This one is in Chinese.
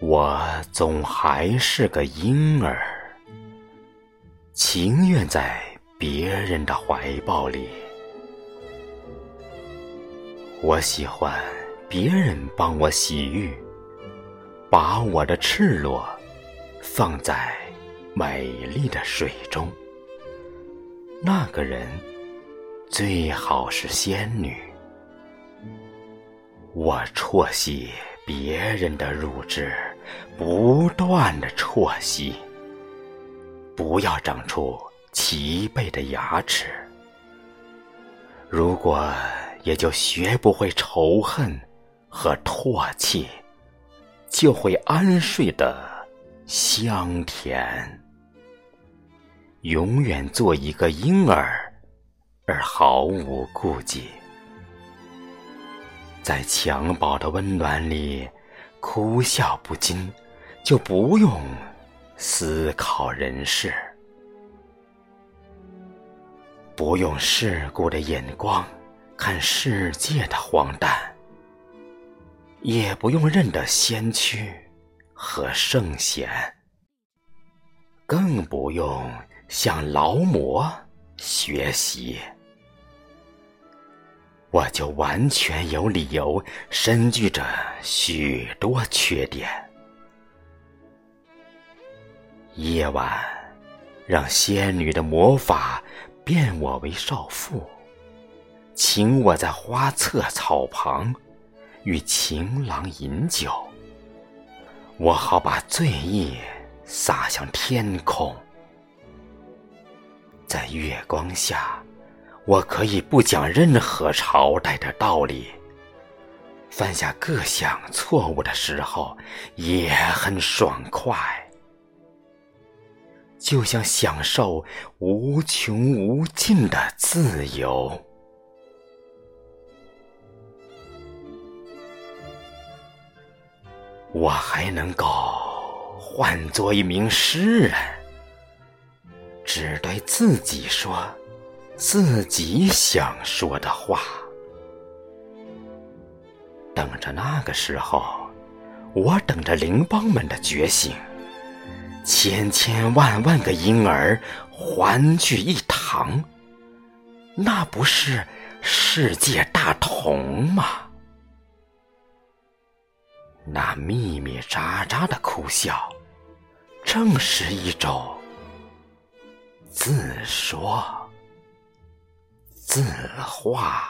我总还是个婴儿，情愿在别人的怀抱里。我喜欢别人帮我洗浴，把我的赤裸放在美丽的水中。那个人最好是仙女。我啜吸别人的乳汁，不断的啜吸。不要长出齐备的牙齿，如果也就学不会仇恨和唾弃，就会安睡的香甜。永远做一个婴儿，而毫无顾忌，在襁褓的温暖里哭笑不禁，就不用思考人事，不用世故的眼光看世界的荒诞，也不用认得先驱和圣贤，更不用。向劳模学习，我就完全有理由身具着许多缺点。夜晚，让仙女的魔法变我为少妇，请我在花侧草旁与情郎饮酒，我好把醉意洒向天空。在月光下，我可以不讲任何朝代的道理。犯下各项错误的时候，也很爽快，就像享受无穷无尽的自由。我还能够换做一名诗人。只对自己说自己想说的话，等着那个时候，我等着邻邦们的觉醒，千千万万个婴儿欢聚一堂，那不是世界大同吗？那密密匝匝的哭笑，正是一种。自说字画